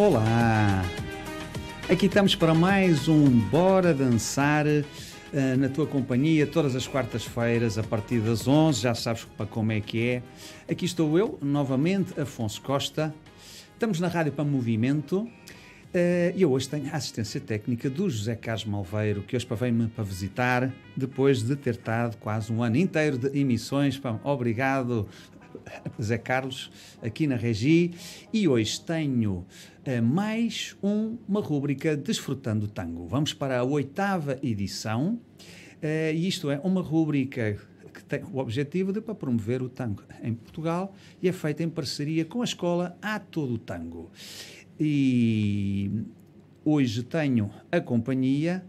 Olá! Aqui estamos para mais um Bora Dançar uh, na tua companhia, todas as quartas-feiras, a partir das 11, já sabes como é que é. Aqui estou eu, novamente, Afonso Costa. Estamos na Rádio para Movimento uh, e eu hoje tenho a assistência técnica do José Carlos Malveiro, que hoje vem-me para visitar, depois de ter estado quase um ano inteiro de emissões. Obrigado, Zé Carlos, aqui na Regi, e hoje tenho uh, mais um, uma rúbrica Desfrutando Tango. Vamos para a oitava edição, uh, e isto é uma rúbrica que tem o objetivo de promover o tango em Portugal e é feita em parceria com a escola A Todo Tango. E hoje tenho a companhia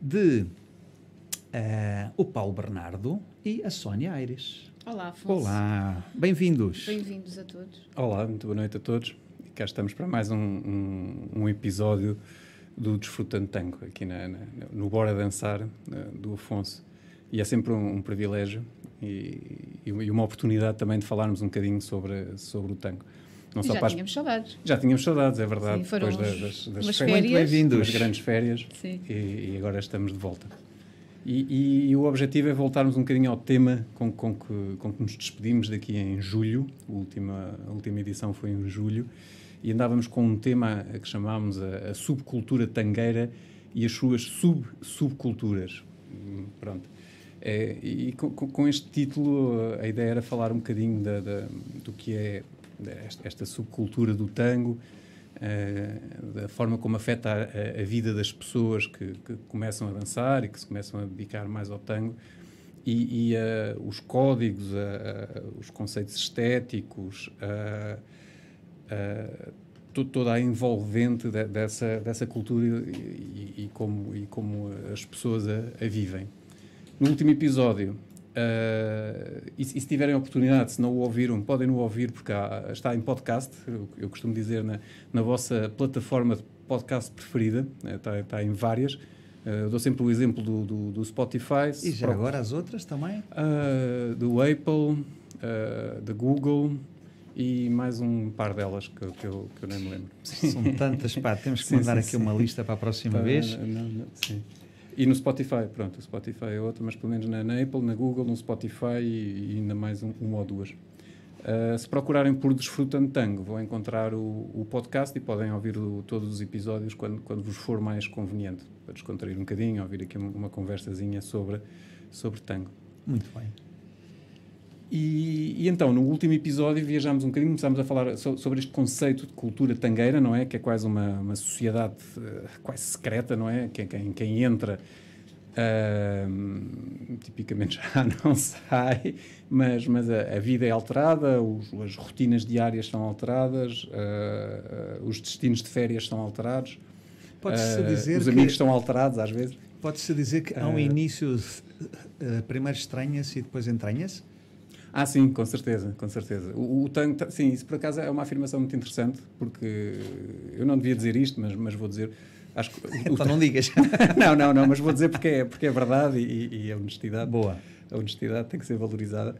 de uh, o Paulo Bernardo e a Sónia Aires. Olá, Afonso. Olá, bem-vindos. Bem-vindos a todos. Olá, muito boa noite a todos. E cá estamos para mais um, um, um episódio do Desfrutando Tango, aqui na, na, no Bora Dançar, uh, do Afonso. E é sempre um, um privilégio e, e, uma oportunidade também de falarmos um bocadinho sobre, sobre o tango. Não só já para tínhamos saudades. Já tínhamos saudades, é verdade. Sim, foram depois uns, das, das, das férias. Muito bem-vindos. grandes férias. Sim. E, e agora estamos de volta. E, e, e, o objetivo é voltarmos um bocadinho ao tema com, com, que, com que nos despedimos daqui em julho. A última, a última edição foi em julho. E andávamos com um tema que chamámos a, a subcultura tangueira e as suas sub-subculturas. Pronto. É, e com, com, este título a ideia era falar um bocadinho da, da, do que é esta, subcultura do tango, da forma como afeta a, a vida das pessoas que, que, começam a dançar e que se começam a dedicar mais ao tango e, e uh, os códigos, uh, os conceitos estéticos, toda a envolvente de, dessa, dessa cultura e, e, como, e como as pessoas a, a vivem. No último episódio Uh, e, e, se tiverem a oportunidade, se não o ouviram, podem o ouvir porque há, está em podcast, eu, eu, costumo dizer na, na vossa plataforma de podcast preferida, né, está, está, em várias. Uh, dou sempre o exemplo do, do, do Spotify. E já agora as outras também? Uh, do Apple, da Google e mais um par delas que, que, eu, que eu nem me lembro. São tantas, pá, temos que sim, mandar sim, aqui sim. uma lista para a próxima vez. Não, não, sim. E no Spotify, pronto, o Spotify é outro, mas pelo menos na, na Apple, na Google, no Spotify e, e ainda mais um, uma ou duas. Uh, se procurarem por Desfrutando Tango, vão encontrar o, o podcast e podem ouvir o, todos os episódios quando, quando vos for mais conveniente, para descontrair um bocadinho, ouvir aqui uma, uma conversazinha sobre, sobre tango. Muito bem. E, e, então, no último episódio, viajámos um bocadinho, começámos a falar so, sobre este conceito de cultura tangueira, não é? Que é quase uma, uma sociedade uh, quase secreta, não é? Que, quem, quem entra uh, tipicamente já não sai, mas, mas a, a vida é alterada, os, as rotinas diárias são alteradas, uh, os destinos de férias são alterados. Pode-se dizer os amigos estão alterados às vezes. Pode-se dizer que há um início, primeiro estranha-se e depois entranha-se? Ah, sim, com certeza, com certeza. O, o tango, sim, isso por acaso é uma afirmação muito interessante, porque eu não devia dizer isto, mas, mas vou dizer. Acho que, então não digas. não, não, não, mas vou dizer porque é, porque é verdade e, e a honestidade. Boa. A honestidade tem que ser valorizada.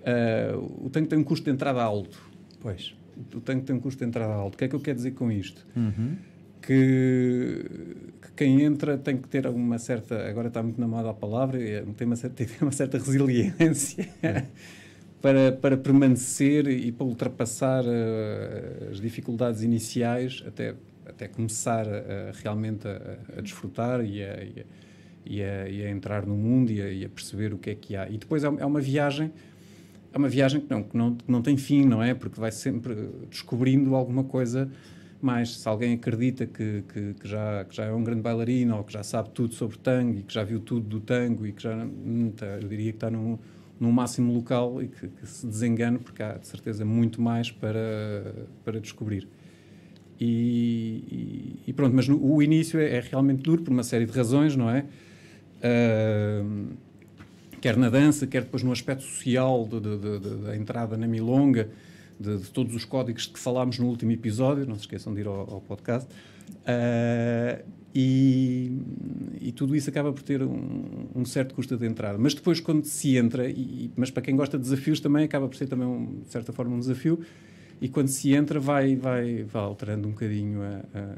Uh, o tango tem um custo de entrada alto. Pois. O tango tem um custo de entrada alto. O que é que eu quero dizer com isto? Uhum. Que, que, quem entra tem que ter uma certa. Agora está muito na moda a palavra, tem uma certa, tem uma certa resiliência. É para, para permanecer e para ultrapassar uh, as dificuldades iniciais até, até começar realmente a, a desfrutar e a, e, a, e a, entrar no mundo e a, e a, perceber o que é que há. E depois é, é uma viagem é uma viagem que não, que não, que não tem fim, não é? Porque vai sempre descobrindo alguma coisa mais. Se alguém acredita que, que, que, já, que já é um grande bailarino ou que já sabe tudo sobre tango e que já viu tudo do tango e que já, hum, tá, eu diria que está num, no máximo local e que, que, se desengane, porque há de certeza muito mais para, para descobrir. E, e, e pronto, mas no, o início é, é, realmente duro por uma série de razões, não é? Uh, quer na dança, quer depois no aspecto social da entrada na milonga, de, de, todos os códigos que falámos no último episódio, não se esqueçam de ir ao, ao podcast. Uh, e, e, tudo isso acaba por ter um, um, certo custo de entrada. Mas depois, quando se entra, e, mas para quem gosta de desafios também, acaba por ser também, um, de certa forma, um desafio, e quando se entra vai, vai, vai alterando um bocadinho a, a,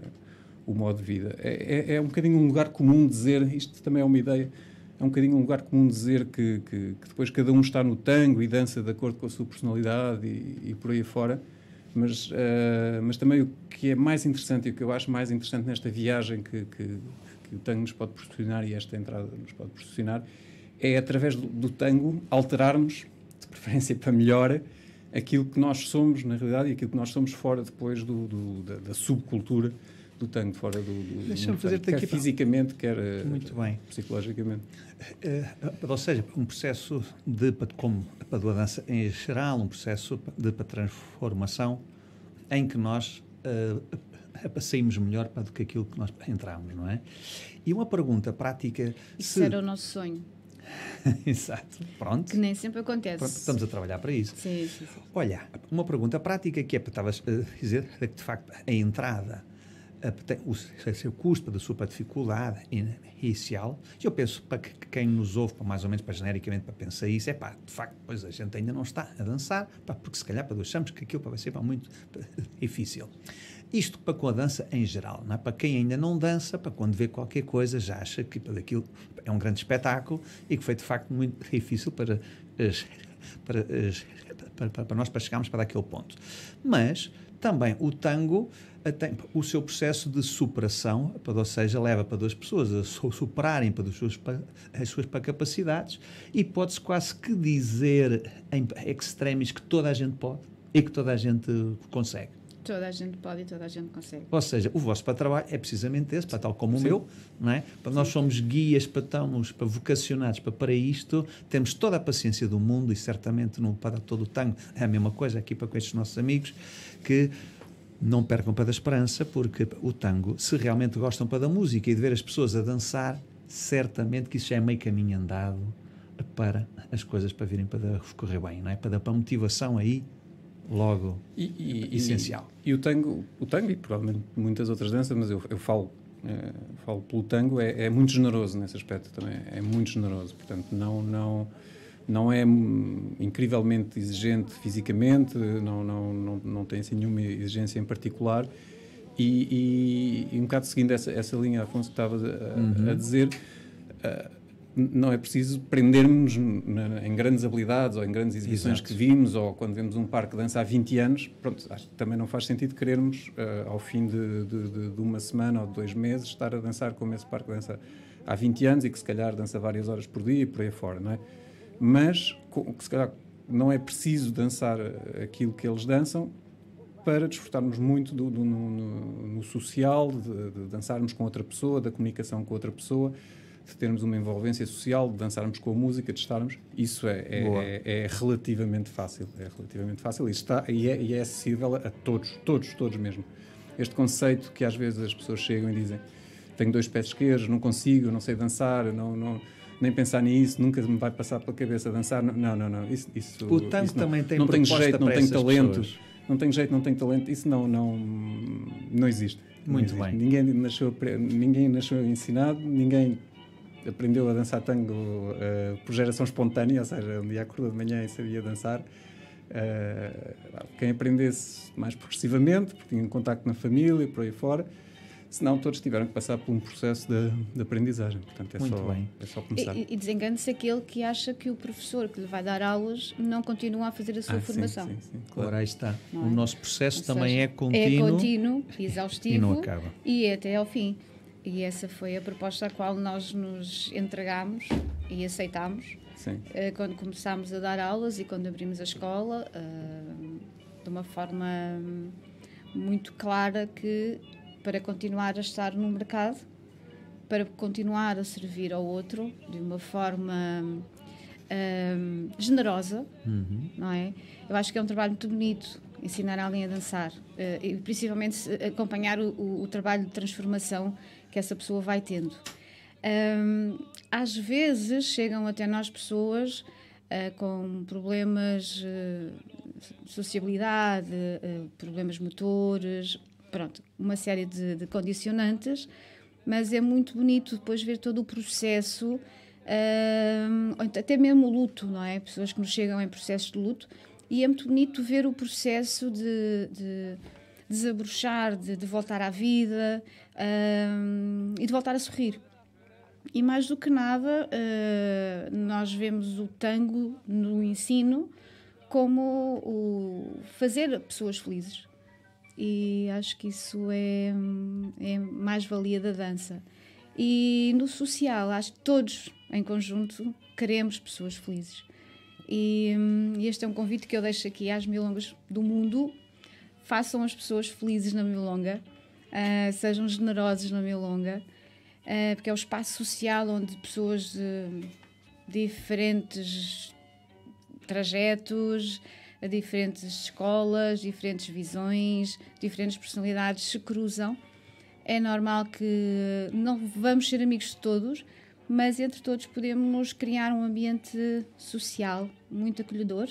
o modo de vida. É, é, é, um bocadinho um lugar comum dizer, isto também é uma ideia, é um bocadinho um lugar comum dizer que, que, que depois cada um está no tango e dança de acordo com a sua personalidade e, e por aí fora, mas, uh, mas também o que é mais interessante e o que eu acho mais interessante nesta viagem que, que, que o tango nos pode proporcionar e esta entrada nos pode proporcionar é através do, do tango alterarmos, de preferência para melhor, aquilo que nós somos na realidade e aquilo que nós somos fora depois do, do da, da, subcultura do tango, fora do, do Deixa-me fazer quer aqui fisicamente, quer eh, Muito bem. psicologicamente. Uh, ou seja, um processo de, como a dança em geral, um processo de para transformação em que nós uh, saímos melhor para do que aquilo que nós entramos, não é? E uma pergunta prática... Isso se... era o nosso sonho. Exato. Pronto. Que nem sempre acontece. Pronto, estamos a trabalhar para isso. Sim, sim, sim. Olha, uma pergunta prática que é, estavas a dizer, que de facto a entrada, o seu custo, da sua dificuldade inicial, eu penso para que quem nos ouve, para mais ou menos para genericamente para pensar isso, é pá, de facto, pois a gente ainda não está a dançar, pá, porque se calhar para achamos que aquilo vai ser pá, muito difícil. Isto para com a dança em geral, não é? para quem ainda não dança, para quando vê qualquer coisa já acha que aquilo é um grande espetáculo e que foi de facto muito difícil para, para, para, para nós para chegarmos para aquele ponto. Mas também o tango tem o seu processo de superação, ou seja, leva para duas pessoas a superarem para as suas, as suas capacidades e pode-se quase que dizer em extremis que toda a gente pode e que toda a gente consegue. Toda a gente pode e toda a gente consegue. Ou seja, o vosso para trabalho é precisamente esse, para tal como Sim. o meu, não é? Para nós somos guias, para estamos para vocacionados para, para isto, temos toda a paciência do mundo e certamente não para todo o tango é a mesma coisa aqui para com estes nossos amigos que não percam para da esperança, porque o tango, se realmente gostam para da música e de ver as pessoas a dançar, certamente que isso já é meio caminho andado para as coisas para virem para correr bem, não é? Para dar para a motivação aí logo e, e, essencial. E, e, o tango, o tango e provavelmente muitas outras danças, mas eu, eu falo, é, falo pelo tango, é, é, muito generoso nesse aspecto também, é muito generoso, portanto não não não é incrivelmente exigente fisicamente, não não não, não tem assim nenhuma exigência em particular. E, e, um bocado seguindo essa, essa linha, Afonso, que estava a, uhum. a dizer, uh, não é preciso prendermos em grandes habilidades ou em grandes exibições Exato. que vimos ou quando vemos um parque de dança há 20 anos. Pronto, acho que também não faz sentido querermos, uh, ao fim de, de, de, uma semana ou de dois meses, estar a dançar como esse parque de dança há 20 anos e que se calhar dança várias horas por dia e por aí fora, não é? Mas que se calhar não é preciso dançar eh, aquilo que eles dançam para desfrutarmos muito do, do no, no, no, social, de, de dançarmos com outra pessoa, da comunicação com outra pessoa de termos uma envolvência social, de dançarmos com a música, de estarmos, isso é, é, é, é relativamente fácil. É relativamente fácil e, está, e, é, e é acessível a todos, todos, todos mesmo. Este conceito que às vezes as pessoas chegam e dizem tenho dois pés esquerdos, não consigo, não sei dançar, não, não, nem pensar nisso, nunca me vai passar pela cabeça dançar. Não, não, não. Isso, isso, o tanto isso não, também tem não tenho jeito, não tenho talento. Pessoas. Não tenho jeito, não tenho talento. Isso não, não, não existe. Muito não existe. bem. Ninguém nasceu, ninguém nasceu ensinado, ninguém aprendeu a dançar tango uh, por geração espontânea, ou seja, um dia acordou de manhã e sabia dançar. Uh, quem aprendesse mais progressivamente, porque tinha um contacto na família e por aí fora, senão todos tiveram que passar por um processo de, de aprendizagem. Portanto, é, Muito só, bem. é só começar. E, e desengane-se aquele que acha que o professor que lhe vai dar aulas não continua a fazer a sua ah, formação. Sim, sim, sim, claro. Ora, aí está. Não o é? nosso processo Ou também seja, é contínuo. É contínuo, exaustivo e não acaba. E é até ao fim. E essa foi a proposta à qual nós nos entregámos e aceitámos uh, quando começámos a dar aulas e quando abrimos a escola, uh, de uma forma hum, muito clara que para continuar a estar no mercado, para continuar a servir ao outro de uma forma hum, generosa, uhum. não é? Eu acho que é um trabalho muito bonito ensinar alguém a dançar uh, e principalmente acompanhar o, o, o trabalho de transformação que essa pessoa vai tendo. Um, às vezes chegam até nós pessoas uh, com problemas uh, de sociabilidade, uh, problemas motores, pronto, uma série de, de, condicionantes, mas é muito bonito depois ver todo o processo, até mesmo o luto, não é? Pessoas que nos chegam em processos de luto, e é muito bonito ver o processo de, de desabrochar, de, de, voltar à vida um, e de voltar a sorrir. E mais do que nada, uh, nós vemos o tango no ensino como o fazer pessoas felizes. E acho que isso é, é mais-valia da dança. E no social, acho que todos em conjunto queremos pessoas felizes. E hum, este é um convite que eu deixo aqui às milongas do mundo. Façam as pessoas felizes na milonga, uh, sejam generosos na milonga, uh, porque é o espaço social onde pessoas de diferentes trajetos, diferentes escolas, diferentes visões, diferentes personalidades se cruzam. É normal que não vamos ser amigos de todos, mas entre todos podemos criar um ambiente social muito acolhedor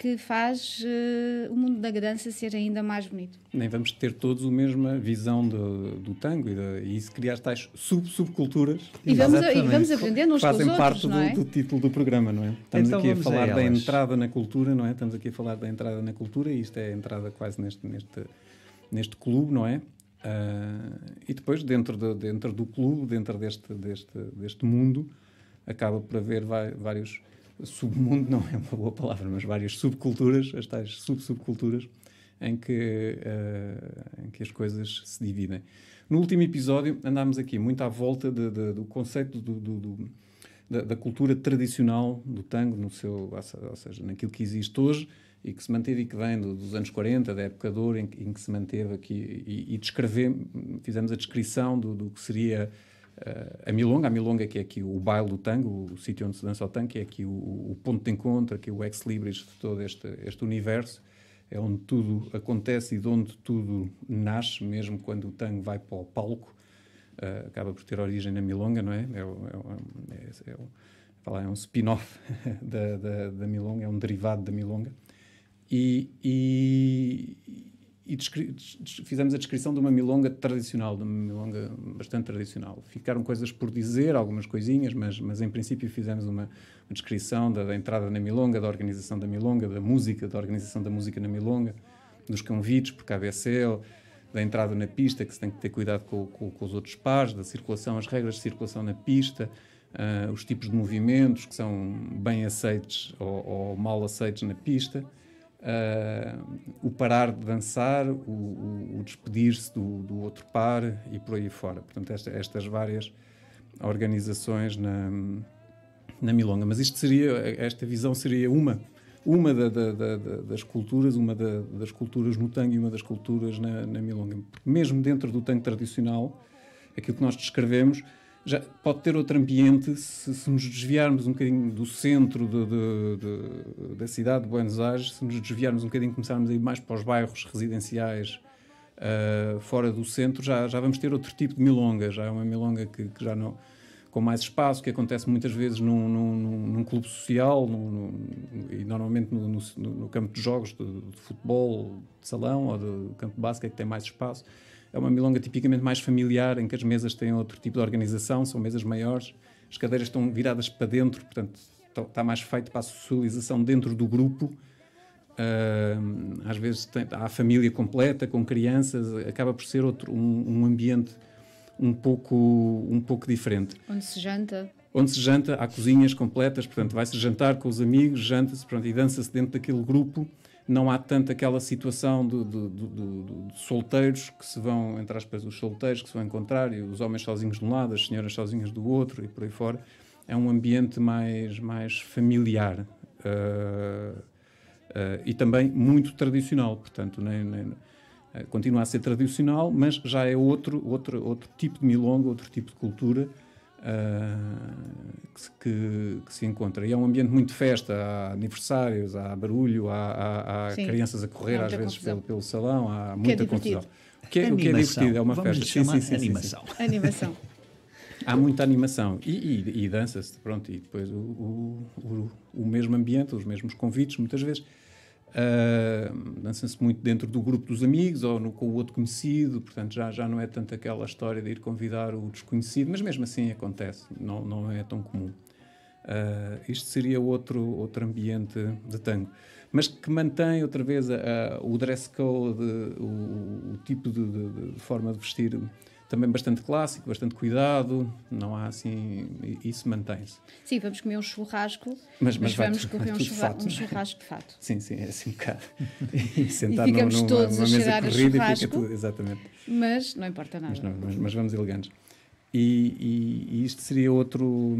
que faz uh, o mundo da dança ser ainda mais bonito. Nem vamos ter todos a mesma visão do, do tango e, de, e isso criar tais sub subculturas. E vamos, a, e vamos aprendendo uns Fazem com os parte outros, do, é? do, título do programa, não é? Estamos então aqui a falar a da entrada na cultura, não é? Estamos aqui a falar da entrada na cultura e isto é a entrada quase neste, neste, neste clube, não é? Uh, e depois, dentro, de, dentro do clube, dentro deste, deste, deste mundo, acaba por haver vários submundo, não é uma boa palavra, mas várias subculturas, as tais sub-subculturas, em que, uh, em que as coisas se dividem. No último episódio, andámos aqui muito à volta de, de, do conceito do, do, do da, da, cultura tradicional do tango, no seu, ou seja, naquilo que existe hoje e que se manteve e que vem dos anos 40, da época de ouro, em, em que se manteve aqui e, e fizemos a descrição do, que seria a Milonga, a Milonga que é aqui o baile do tango, o sítio onde se dança o tango, que é aqui o, o ponto de encontro, aqui o ex-libris de todo este, este universo, é onde tudo acontece e de onde tudo nasce, mesmo quando o tango vai para o palco, uh, acaba por ter origem na Milonga, não é? É, é, é, é, é um spin-off da, da, da Milonga, é um derivado da Milonga. E, e, e fizemos a descrição de uma milonga tradicional, de uma milonga bastante tradicional. Ficaram coisas por dizer, algumas coisinhas, mas, mas em princípio fizemos uma, uma descrição da, da, entrada na milonga, da organização da milonga, da música, da organização da música na milonga, dos convites por KBSL, da entrada na pista, que se tem que ter cuidado com, com, com os outros pares, da circulação, as regras de circulação na pista, uh, os tipos de movimentos que são bem aceitos ou, ou mal aceitos na pista uh, o parar de dançar, o, o, o despedir-se do, do, outro par e por aí fora. Portanto, esta, estas várias organizações na, na Milonga. Mas isto seria, esta visão seria uma, uma da, da, da, das culturas, uma das culturas no tango e uma das culturas na, na Milonga. Mesmo dentro do tango tradicional, aquilo que nós descrevemos já pode ter outro ambiente se, se nos desviarmos um bocadinho do centro de, de, de, da cidade de Buenos Aires, se nos desviarmos um bocadinho, começarmos a ir mais para os bairros residenciais uh, fora do centro, já, já vamos ter outro tipo de milonga, já é uma milonga que, que já não com mais espaço, que acontece muitas vezes num, num, num clube social num, num, e normalmente no, no, campo de jogos de, de, futebol de salão ou de campo de basquete que tem mais espaço é uma milonga tipicamente mais familiar, em que as mesas têm outro tipo de organização, são mesas maiores, as cadeiras estão viradas para dentro, portanto está mais feito para a socialização dentro do grupo. Uh, às vezes tem, há a família completa, com crianças, acaba por ser outro, um, um, ambiente um pouco, um pouco diferente. Onde se janta. Onde se janta, há cozinhas completas, portanto vai-se jantar com os amigos, janta-se e dança-se dentro daquele grupo não há tanto aquela situação de, de, de, de, solteiros que se vão, entre aspas, os solteiros que se vão encontrar, e os homens sozinhos de um lado, as senhoras sozinhas do outro, e por aí fora. É um ambiente mais, mais familiar uh, uh, e também muito tradicional, portanto, nem, nem, uh, continua a ser tradicional, mas já é outro, outro, outro tipo de milonga, outro tipo de cultura uh, que, que, se encontra. E é um ambiente muito de festa, há aniversários, há barulho, há, há, há crianças a correr às vezes pelo, pelo, salão, há muita que é confusão. O que é, o que é divertido, é uma Vamos festa. Sim, sim, sim, animação. Animação. Há muita animação e, e, e dança-se, pronto, e depois o, o, o, o mesmo ambiente, os mesmos convites, muitas vezes. Uh, dança-se muito dentro do grupo dos amigos ou no, com o outro conhecido, portanto já, já não é tanto aquela história de ir convidar o desconhecido, mas mesmo assim acontece, não, não é tão comum. Uh, isto seria outro, outro ambiente de tango. mas que mantém outra vez a, a, o dress code, o, o tipo de, de, de, forma de vestir também bastante clássico, bastante cuidado, não há assim, isso mantém-se. Sim, vamos comer um churrasco, mas, mas, mas vamos comer um, churra fato, um, é? churrasco de fato. Sim, sim, é assim um bocado. e sentar e ficamos numa, todos numa a mesa corrida a churrasco, tudo, exatamente. Mas não importa nada. Mas, não, mas, mas vamos elegantes. E, e, e, isto seria outro,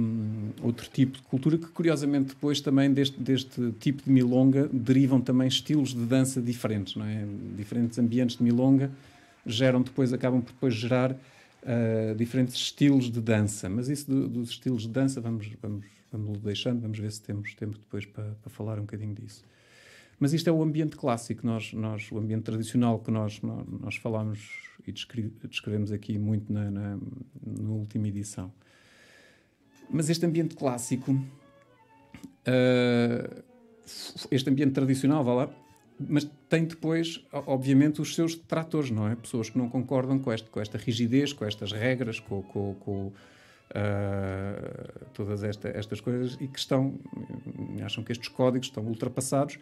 outro tipo de cultura que, curiosamente, depois também deste, deste tipo de milonga derivam também estilos de dança diferentes, não é? Diferentes ambientes de milonga geram depois, acabam por depois gerar uh, diferentes estilos de dança. Mas isso do, dos estilos de dança vamos, vamos, vamos deixando, vamos ver se temos tempo depois para, para falar um bocadinho disso. Mas isto é o ambiente clássico, nós, nós, o ambiente tradicional que nós, nós, nós falamos e descrevemos aqui muito na, na, na, última edição. Mas este ambiente clássico, uh, este ambiente tradicional, vá lá, mas tem depois, obviamente, os seus detratores, não é? Pessoas que não concordam com, este, com esta rigidez, com estas regras, com, com, com uh, todas esta, estas coisas e que estão, acham que estes códigos estão ultrapassados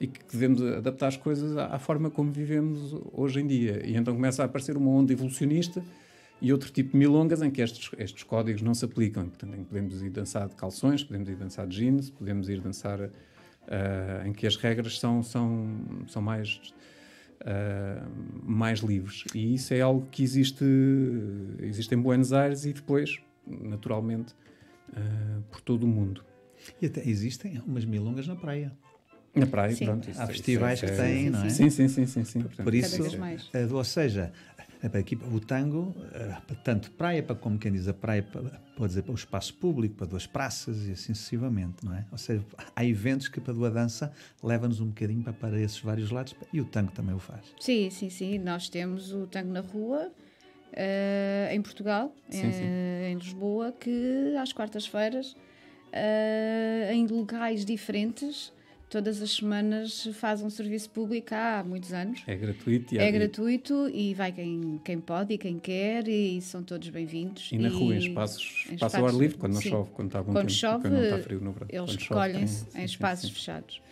e que devemos adaptar as coisas à, à, forma como vivemos hoje em dia. E então começa a aparecer uma onda evolucionista e outro tipo de milongas em que estes, estes códigos não se aplicam. Portanto, podemos ir dançar de calções, podemos ir dançar de jeans, podemos ir dançar uh, em que as regras são, são, são mais, uh, mais livres. E isso é algo que existe, existe em Buenos Aires e depois, naturalmente, uh, por todo o mundo. E até existem umas milongas na praia. Na praia, sim. pronto. Isso, Há festivais isso, que é, têm, não é? Sim, sim, sim. sim, sim. Portanto, Por isso, ou seja, aqui, o tango, eh, tanto praia para como quem diz a praia, pode dizer para o espaço público, para duas praças e assim sucessivamente, não é? Ou seja, há eventos que para a dança leva-nos um bocadinho para, para esses vários lados e o tango também o faz. Sim, sim, sim. Nós temos o tango na rua. Uh, em Portugal, sim, sim. em Lisboa, que às quartas-feiras, uh, em locais diferentes, todas as semanas faz um serviço público há muitos anos. É gratuito. E é gratuito e vai quem, quem pode e quem quer e são todos bem-vindos. E na rua, em espaços, em espaço ao ar livre, quando não chove, quando está algum quando tempo, chove, quando não está frio no verão. Eles recolhem-se em espaços sim, sim. fechados.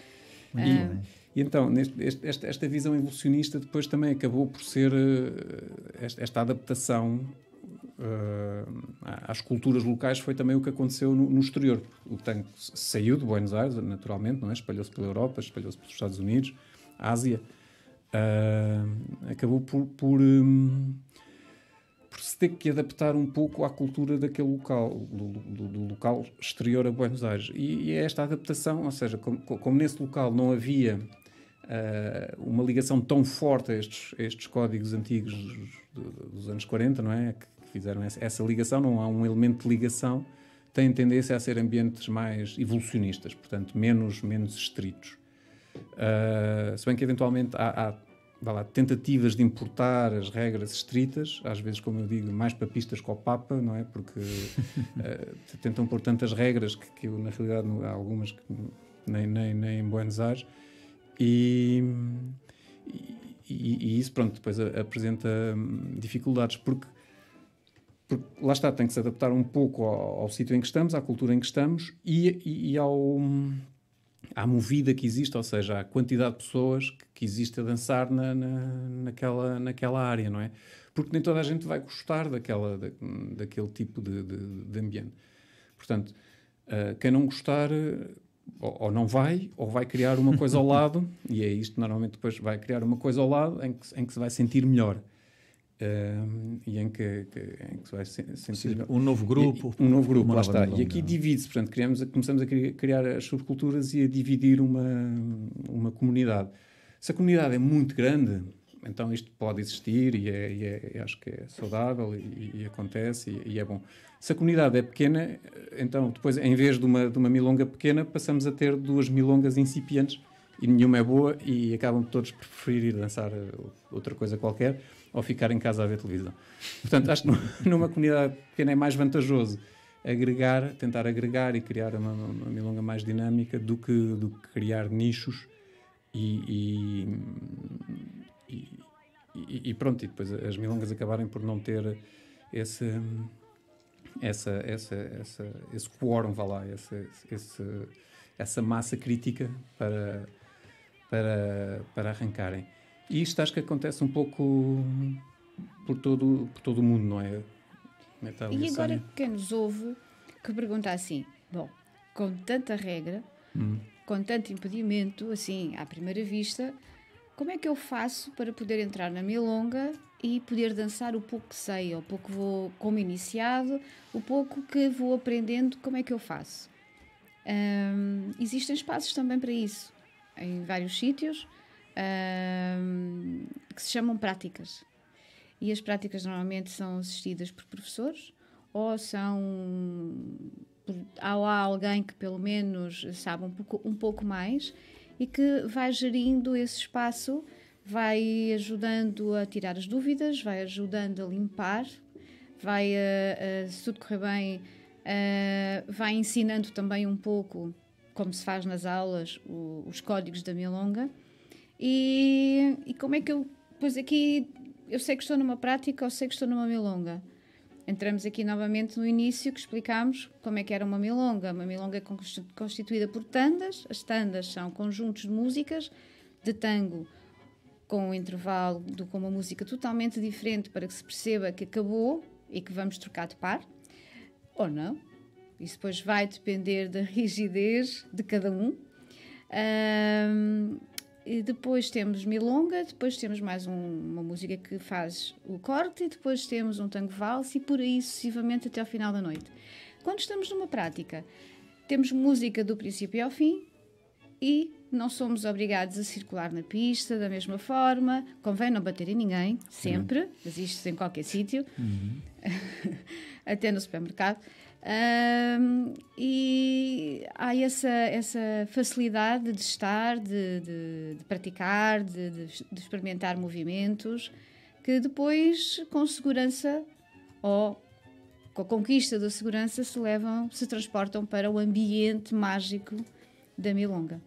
Ah, e então, neste, este, esta, esta, visão evolucionista depois também acabou por ser uh, esta, esta, adaptação uh, às culturas locais foi também o que aconteceu no, no exterior. O tanque saiu de Buenos Aires, naturalmente, não é? espalhou-se pela Europa, espalhou-se pelos Estados Unidos, Ásia. Uh, acabou por, por, um, por, se ter que adaptar um pouco à cultura daquele local, do, do, do local exterior a Buenos Aires. E, e é esta adaptação, ou seja, como, como nesse local não havia uh, uma ligação tão forte a estes, a estes códigos antigos dos, dos, anos 40, não é? Que, fizeram essa, essa, ligação, não há um elemento de ligação, têm tendência a ser ambientes mais evolucionistas, portanto, menos, menos estritos. Uh, se bem que eventualmente há, há lá, tentativas de importar as regras estritas, às vezes, como eu digo, mais papistas que o Papa, não é? Porque uh, tentam pôr tantas regras que, que eu, na realidade, não, há algumas que nem, nem, nem em Buenos Aires. E, e, e isso, pronto, depois apresenta hum, dificuldades, porque porque lá está, tem que se adaptar um pouco ao, ao sítio em que estamos, à cultura em que estamos e, e, e ao, à movida que existe, ou seja, à quantidade de pessoas que, que existe a dançar na, na, naquela, naquela área, não é? Porque nem toda a gente vai gostar daquela, da, daquele tipo de, de, de ambiente. Portanto, uh, quem não gostar ou, ou, não vai, ou vai criar uma coisa ao lado, e é isto normalmente depois vai criar uma coisa ao lado em que, em que se vai sentir melhor. Uh, e em que, que, em que se vai sentir um novo grupo e, um novo grupo lá está. E aqui divide-se portanto criamos começamos a criar as subculturas e a dividir uma uma comunidade. Se a comunidade é muito grande então isto pode existir e, é, e é, acho que é saudável e, e acontece e, e, é bom. Se a comunidade é pequena então depois em vez de uma de uma milonga pequena passamos a ter duas milongas incipientes e nenhuma é boa e acabam todos por preferir ir dançar outra coisa qualquer ou ficar em casa a ver televisão. Portanto, acho que numa comunidade pequena é mais vantajoso agregar, tentar agregar e criar uma, uma milonga mais dinâmica do que, do que criar nichos e, e, e, e, pronto, e depois as milongas acabarem por não ter esse essa, essa, essa, esse quórum, vá lá, essa, essa massa crítica para para, para arrancarem. E isto acho que acontece um pouco por todo, por todo o mundo, não é? é e agora quem nos ouve que pergunta assim, bom, com tanta regra, hum. com tanto impedimento, assim, à primeira vista, como é que eu faço para poder entrar na milonga e poder dançar o pouco que sei, o pouco que vou como iniciado, o pouco que vou aprendendo, como é que eu faço? Existem espaços também para isso, em vários sítios, que se chamam práticas. E as práticas normalmente são assistidas por professores ou são há alguém que pelo menos sabe um pouco, um pouco mais e que vai gerindo esse espaço, vai ajudando a tirar as dúvidas, vai ajudando a limpar, vai, se tudo correr bem, vai ensinando também um pouco, como se faz nas aulas, o, os códigos da milonga. E, e como é que eu, pois aqui, eu sei que estou numa prática ou sei que estou numa milonga. Entramos aqui novamente no início que explicámos como é que era uma milonga. Uma milonga é constituída por tandas. As tandas são conjuntos de músicas de tango com um intervalo de, com uma música totalmente diferente para que se perceba que acabou e que vamos trocar de par, ou não. Isso depois vai depender da rigidez de cada um. um e depois temos milonga, depois temos mais um, uma música que faz o corte, e depois temos um tango valse e por aí sucessivamente até ao final da noite. Quando estamos numa prática, temos música do princípio ao fim e não somos obrigados a circular na pista da mesma forma. Convém não bater em ninguém, sempre, uhum. mas isto em qualquer sítio, uhum. até no supermercado. Um, e há essa, essa facilidade de estar, de, de, de praticar, de, de, experimentar movimentos que depois, com segurança ou com a conquista da segurança, se levam, se transportam para o ambiente mágico da Milonga.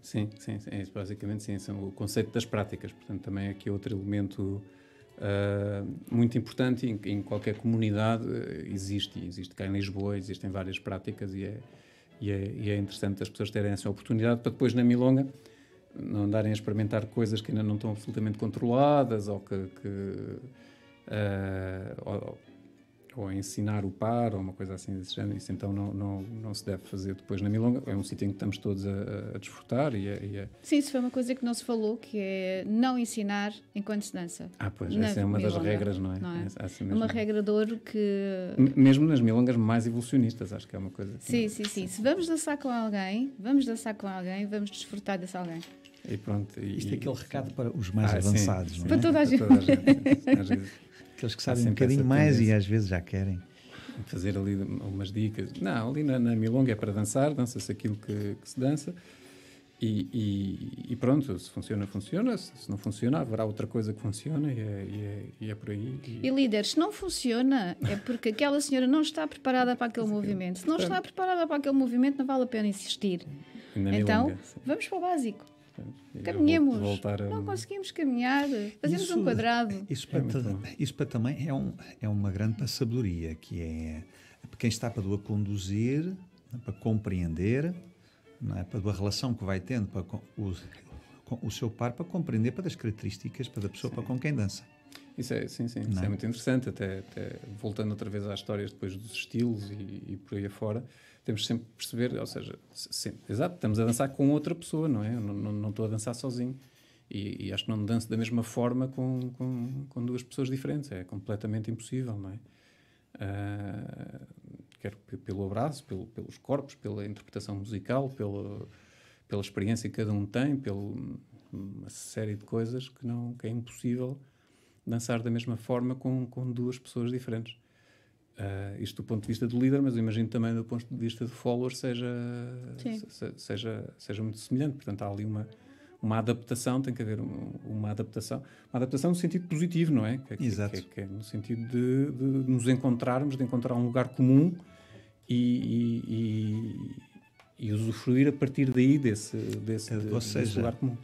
Sim, sim, sim basicamente sim, são o conceito das práticas. Portanto, também aqui outro elemento Uh, muito importante em, em, qualquer comunidade uh, existe, existe cá em Lisboa, existem várias práticas e é, e é, e é, interessante as pessoas terem essa oportunidade para depois na Milonga não andarem a experimentar coisas que ainda não estão absolutamente controladas ou que, que uh, ou, ou a ensinar o par ou uma coisa assim desse género. Isso então não, não, não se deve fazer depois na Milonga. É um sítio em que estamos todos a, a desfrutar e a, e a... Sim, isso foi uma coisa que não se falou, que é não ensinar enquanto se dança. Ah, pois, essa é uma Milonga, das regras, não é? Não é? é uma regra de ouro que... Mesmo nas Milongas mais evolucionistas, acho que é uma coisa... Sim, sim, sim. Se vamos dançar com alguém, vamos dançar com alguém, vamos desfrutar desse alguém. E pronto. E, Isto é aquele recado para os mais ah, avançados, sim, sim. Para toda a gente. Para toda a gente. Aqueles que sabem um bocadinho mais e às vezes já querem. Fazer ali umas dicas. Não, ali na, na Milonga é para dançar, dança-se aquilo que, que, se dança. E, e, e, pronto, se funciona, funciona. Se, não funciona, haverá outra coisa que funciona e é, e é, e é por aí. E... e líder, se não funciona, é porque aquela senhora não está preparada para aquele movimento. Se não está preparada para aquele movimento, não vale a pena insistir. Então, Milonga, vamos para o básico. Caminhemos. Não conseguimos caminhar. Fazemos isso, um quadrado. Isso para, é isso para também é, um, é uma grande sabedoria, que é quem está para a conduzir, para compreender, não é? para a relação que vai tendo para o, o seu par, para compreender para as características para a pessoa sim. para com quem dança. Isso é, sim, sim, isso é? é muito interessante, até, até, voltando outra vez às histórias depois dos estilos e, e por aí afora temos sempre que perceber, ou seja, exato, estamos a dançar com outra pessoa, não é? Não, não, não estou a dançar sozinho. E, e, acho que não danço da mesma forma com, com, com, duas pessoas diferentes. É completamente impossível, não é? Uh, pelo abraço, pelo, pelos corpos, pela interpretação musical, pela, pela experiência que cada um tem, pela uma série de coisas que, não, que é impossível dançar da mesma forma com, com duas pessoas diferentes. Uh, isto do ponto de vista do líder, mas eu imagino também do ponto de vista do follower seja, se, seja, seja muito semelhante. Portanto, há ali uma, uma adaptação, tem que haver uma adaptação. Uma adaptação no sentido positivo, não é? Que, é Exato. Que, que, é no sentido de, de, nos encontrarmos, de encontrar um lugar comum e, e, e usufruir a partir daí desse, desse, Ou seja, desse lugar comum.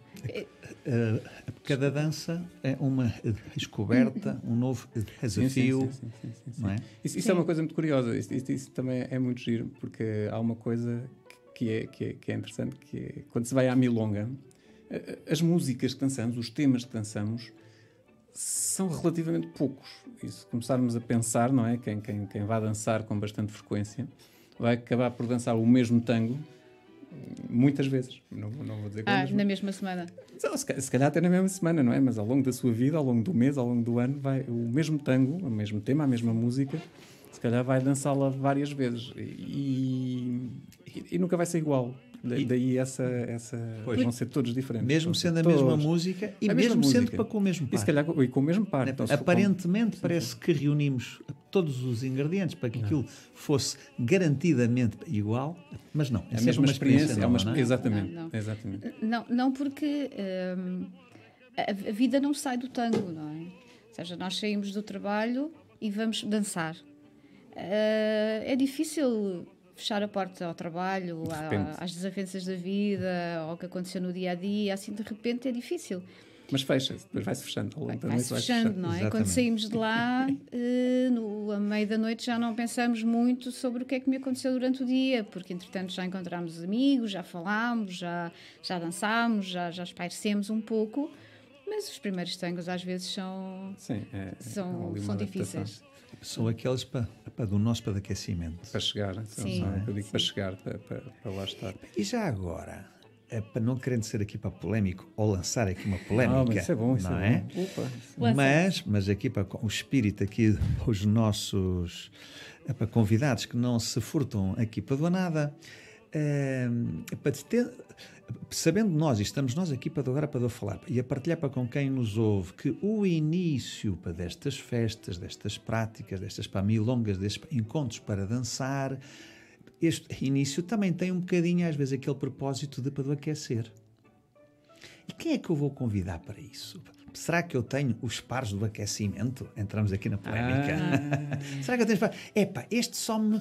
Cada dança é uma descoberta, um novo desafio. Sim, sim, sim, não é? Isso, isso é uma coisa muito curiosa, isso, isso, isso, também é muito giro, porque há uma coisa que é, que é, que é interessante, que é quando se vai à milonga, as músicas que dançamos, os temas que dançamos, são relativamente poucos. E se começarmos a pensar, não é? Quem, quem, quem vai dançar com bastante frequência vai acabar por dançar o mesmo tango muitas vezes. Não, não vou dizer que é Ah, na mesma semana. Se calhar- Se calhar até na mesma semana, não é? Mas ao longo da sua vida, ao longo do mês, ao longo do ano, vai o mesmo tango, o mesmo tema, a mesma música, se calhar vai dançá-la várias vezes e, e- e nunca vai ser igual. Da- E- daí essa, essa Pois. vão ser todos diferentes. Mesmo ser sendo a mesma todos. música e A mesma mesmo sendo música. para com o mesmo E se par. calhar e com o mesmo par. Então, se for com- Aparentemente parece que reunimos todos os ingredientes para que aquilo fosse garantidamente igual, mas não. é a mesma uma experiência, experiência. é uma, não é? Exatamente. Não, não. exatamente. Não, não porque hum, a, vida não sai do tango, não é? Ou seja, nós saímos do trabalho e vamos dançar. Ah, é difícil fechar a porta ao trabalho, repente. às desavenças da vida, ao que aconteceu no dia a dia, assim de repente é difícil. Mas fecha-se, depois vai-se fechando. Ao longo da Vai-se fechando, fechando. não é? Exatamente. Quando saímos de lá, eh, no, a meio da noite já não pensamos muito sobre o que é que me aconteceu durante o dia, porque entretanto já encontramos amigos, já falámos, já, já dançámos, já, já espairecemos um pouco, mas os primeiros tangos às vezes são, Sim, é, são, uma são adaptação. difíceis. São aqueles para, para do nosso para de aquecimento. Para chegar, são, Sim. são, eu digo para chegar, para, para, para lá estar. E já agora, é para não querendo ser aqui para polémico ou lançar aqui uma polémica, Ah, mas isso é bom, isso não é, é? bom. Opa. Mas, mas aqui para o espírito aqui os nossos eh, para convidados que não se furtam aqui para do nada, eh, para ter, sabendo nós e estamos nós aqui para agora para falar e a partilhar para com quem nos ouve que o início para destas festas, destas práticas, destas para milongas, destes encontros para dançar, este início também tem um bocadinho às vezes aquele propósito de para aquecer. E quem é que eu vou convidar para isso? Será que eu tenho os pares do aquecimento? Entramos aqui na polémica. Ah. Será que eu tenho os pares? Epá, este só me.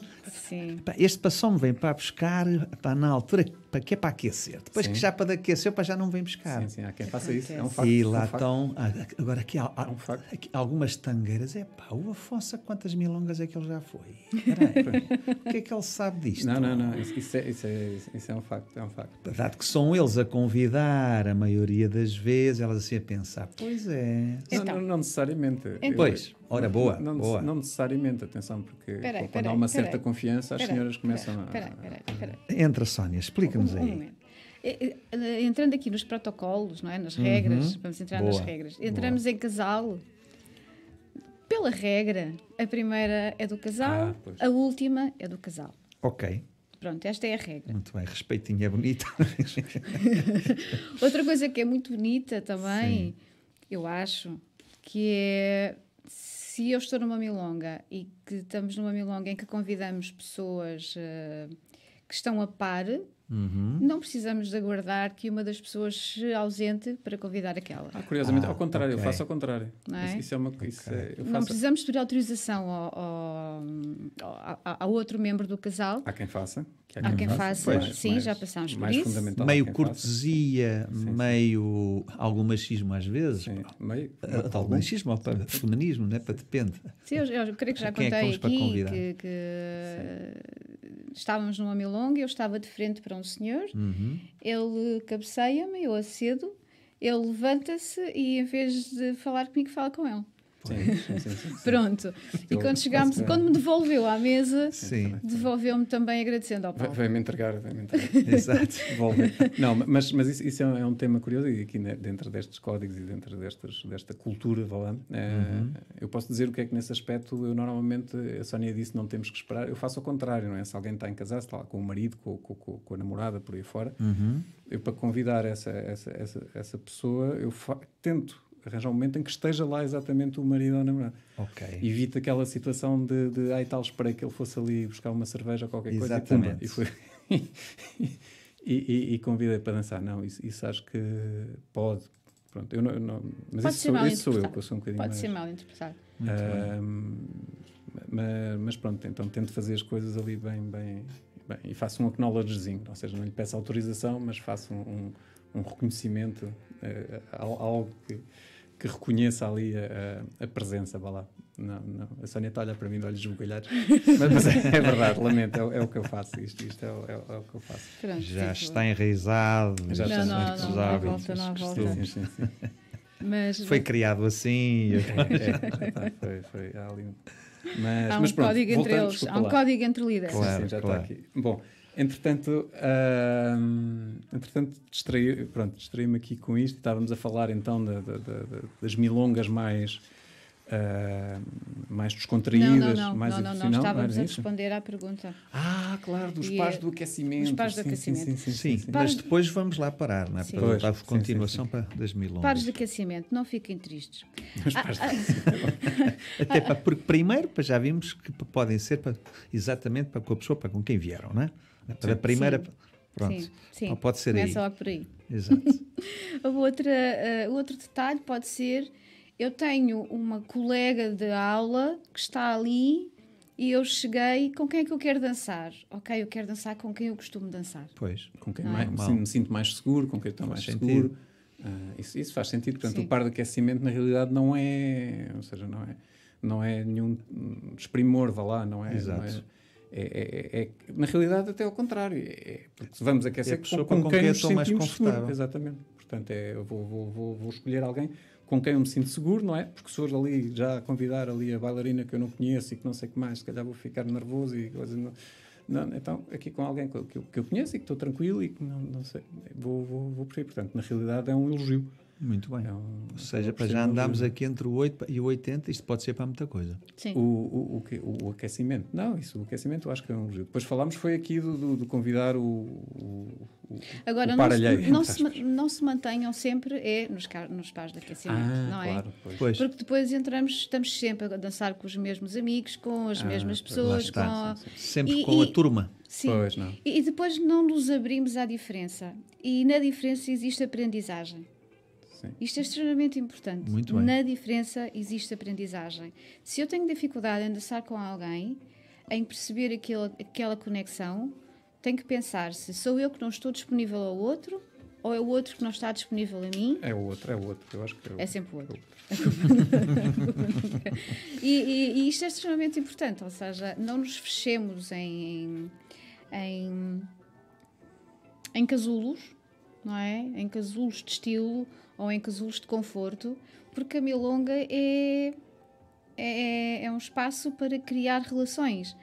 Sim. Epá, este para só me vem para buscar epá, na altura para que é para aquecer. Depois Sim. que já para aquecer, para já não vem buscar. Sim, sim, há quem faça isso. É um facto. E é um lá facto. estão. ah, Agora aqui há, há- um facto. aqui algumas tangueiras. É pá, o Afonso, quantas milongas é que ele já foi? Peraí, o que é que ele sabe disto? Não, não, não. Isso, isso é, isso, é, isso é um facto. É um facto. Dado que são eles a convidar, a maioria das vezes, elas assim a pensar, pois é. Não, Então. não, não necessariamente. Então. Pois, ora, boa, Não, boa. não necessariamente, atenção, porque Peraí, quando peraí, há uma peraí. certa confiança, as senhoras começam espera, a. espera, espera, espera. Entra, Sónia, explica-nos Um aí. momento. Eh, eh, Entrando aqui nos protocolos, não é? nas regras, vamos entrar nas Boa, regras. Entramos em casal. Pela regra, a primeira é do casal, Ah, a última é do casal. Ok, Pronto, esta é a regra. muito bem, respeitinho é bonito. Outra coisa que é muito bonita também, eu acho, que é se eu estou numa milonga e que estamos numa milonga em que convidamos pessoas eh, que estão a par, Uhum. não precisamos de aguardar que uma das pessoas se ausente para convidar aquela. Ah, curiosamente, Ah, ao contrário, ok. eu faço ao contrário. Não é? Isso, é uma isso é- eu Não faço- precisamos pedir autorização ao, ao, ao- ao outro membro do casal. Há quem faça. que Há quem faça, Pois, sim, já passámos por mais isso. há meio quem faça. cortesia, meio algum machismo às vezes. Sim, meio. Ah, Tal machismo ou para feminismo, né? para depende. Sim, eu, eu creio que já Quem é que contei aqui que, que, estávamos numa milonga, eu estava de frente para um senhor, Uhum. ele cabeceia-me, eu acedo, ele levanta-se e em vez de falar comigo, fala com ele. Sim, sim, sim, sim, sim. Pronto. E quando chegámos, quando me devolveu à mesa, devolveu-me também agradecendo ao Vai- Paulo. Vai-me entregar, vai-me entregar. exato. Devolve. Não, mas, mas isso, isso é, um, é um tema curioso e aqui né, dentro destes códigos e dentro destas, desta cultura, vá lá, eh, eu posso dizer o que é que nesse aspecto eu normalmente, a Sónia disse não temos que esperar, eu faço ao contrário, não é? Se alguém está em casa, está lá com o marido, com, com, com, com a namorada, por aí fora, Uhum. eu para convidar essa, essa, essa, essa pessoa, eu tento arranjar um momento em que esteja lá exatamente o marido ou a namorada. Ok. Evita aquela situação de, de ai tal, esperei que ele fosse ali buscar uma cerveja ou qualquer coisa Exatamente. e, e, foi, e, e, e convidei para dançar. Não, isso, isso acho que pode. Pronto, eu não, eu não- mas Pode isso ser sou, mal isso sou eu, que eu sou um bocadinho Pode mais... ser mal interpretado. Ahm, mas, mas pronto, então tento fazer as coisas ali bem, bem, bem e faço um acknowledgezinho, ou seja, não lhe peço autorização, mas faço um, um, um reconhecimento, al- algo que, que reconheça ali a, a- a presença, vá lá. Não, não. A Sónia está a olhar para mim de olhos esbugalhados. mas, mas é, é, verdade, lamento, é, é, o que eu faço. Isto, isto é, é, é o que eu faço. Pronto, já está enraizado. Já não, está não, não, não, há volta, não volta. Sim, sim, sim. Mas, foi criado assim. É, é, foi, foi, há ali mas, há um mas pronto, código entre eles, há um lá. código entre líderes. Claro, sim, já claro. está aqui. Bom, entretanto, uh, entretanto distraí, pronto, distraí-me aqui com isto. Estávamos a falar então da, da, da, das milongas mais uh, mais descontraídas, não, não, não, mais não, não, não, estávamos a responder à pergunta. Ah, claro, dos e, pares do aquecimento. Dos pares do sim, aquecimento. Sim, sim, sim, sim. mas depois vamos lá parar, não é? Para pois, dar continuação para das milongas. Pares de aquecimento, não fiquem tristes. Ah, ah, Até para, porque primeiro já vimos que podem ser para, exatamente para com a pessoa para com quem vieram, não é? Para a primeira... Pronto, sim, sim. pode ser Começa aí. logo por aí. Exato. o outra, uh, outro detalhe pode ser eu tenho uma colega de aula que está ali e eu cheguei, com quem é que eu quero dançar? Ok, eu quero dançar com quem eu costumo dançar. Pois, com quem mais, é? me sinto mais seguro, com quem estou mais sentido. seguro. Uh, isso, isso, faz sentido. Portanto, Sim. o par de aquecimento na realidade não é, ou seja, não é, não é nenhum desprimor, vá lá, não é. Exato. Não é, é, é, é, na realidade, até ao contrário. É, porque vamos aquecer é com, com, com, quem, quem nos mais confortável. Seguro. Exatamente. Portanto, é, eu vou, vou, vou, vou escolher alguém com quem eu me sinto seguro, não é? Porque se for ali já convidar ali a bailarina que eu não conheço e que não sei o que mais, se calhar vou ficar nervoso e coisa. Não, não, então, aqui com alguém que eu, que eu conheço e que estou tranquilo e que não, não sei, vou, vou, vou por aí. Portanto, na realidade é um elogio. Muito bem. É um, Ou seja, para já andarmos aqui entre o 8 e o 80, isto pode ser para muita coisa. Sim. O, o, o, o aquecimento. Não, isso, o aquecimento eu acho que é um elogio. Depois falámos, foi aqui do, do, do convidar o, o, Agora, o não, se, não, se, não se mantenham sempre é nos, nos pares de aquecimento, ah, não é? Claro, pois. Porque depois entramos, estamos sempre a dançar com os mesmos amigos, com as ah, mesmas pessoas. Está, com... Sim, sim. Sempre e, com a turma. Sim. Pois, e, e depois não nos abrimos à diferença. E na diferença existe aprendizagem. Sim. Isto é extremamente importante. Muito bem. Na diferença existe aprendizagem. Se eu tenho dificuldade em dançar com alguém, em perceber aquilo, aquela conexão, tenho que pensar se sou eu que não estou disponível ao outro ou é o outro que não está disponível a mim. É o outro, é o outro. Eu acho que é, o é sempre o outro. e, e, e, isto é extremamente importante, ou seja, não nos fechemos em, em, em casulos, não é? Em casulos de estilo ou em casulos de conforto, porque a milonga é, é, é um espaço para criar relações.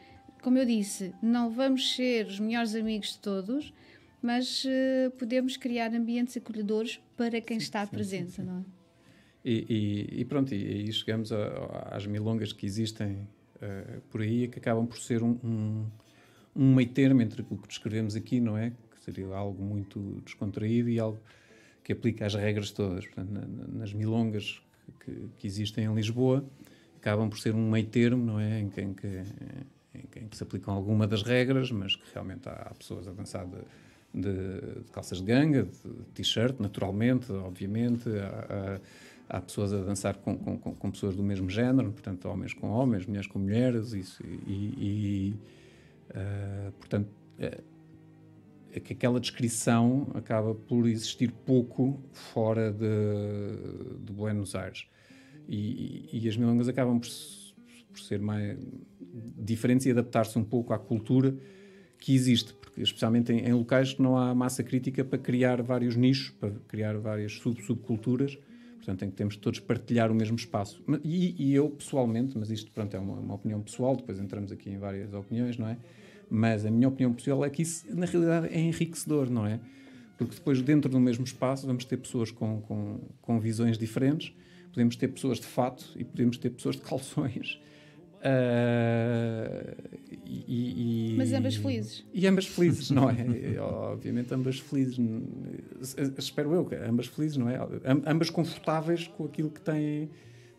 Como eu disse, não vamos ser os melhores amigos de todos, mas uh, podemos criar ambientes acolhedores para quem sim, está sim, presente, sim, não é? E, e, e, pronto, e aí chegamos a, às milongas que existem uh, por aí, que acabam por ser um, um, um meio termo entre o que descrevemos aqui, não é? Que seria algo muito descontraído e algo que aplica as regras todas. Portanto, na, nas milongas que, que, existem em Lisboa, acabam por ser um meio termo, não é? Em que, em que, em que se aplicam alguma das regras, mas que realmente há, há pessoas a dançar de, de, de, calças de ganga, de t-shirt, naturalmente, obviamente. Há, há, pessoas a dançar com, com, com, pessoas do mesmo género, portanto, homens com homens, mulheres com mulheres, isso, e, e uh, portanto. Uh, que aquela descrição acaba por existir pouco fora de, de Buenos Aires. E, e, as milongas acabam por, por, ser mais diferentes e adaptar-se um pouco à cultura que existe, porque especialmente em, em, locais que não há massa crítica para criar vários nichos, para criar várias sub-subculturas, portanto em que temos todos partilhar o mesmo espaço. E, e eu pessoalmente, mas isto pronto, é uma, uma opinião pessoal, depois entramos aqui em várias opiniões, não é? Mas a minha opinião pessoal é que isso, na realidade, é enriquecedor, não é? Porque depois, dentro do mesmo espaço, vamos ter pessoas com, com, com visões diferentes, podemos ter pessoas de fato e podemos ter pessoas de calções. Uh, e, e, Mas ambas felizes. E ambas felizes, não é? Obviamente, ambas felizes. Espero eu, ambas felizes, não é? Ambas confortáveis com aquilo que têm,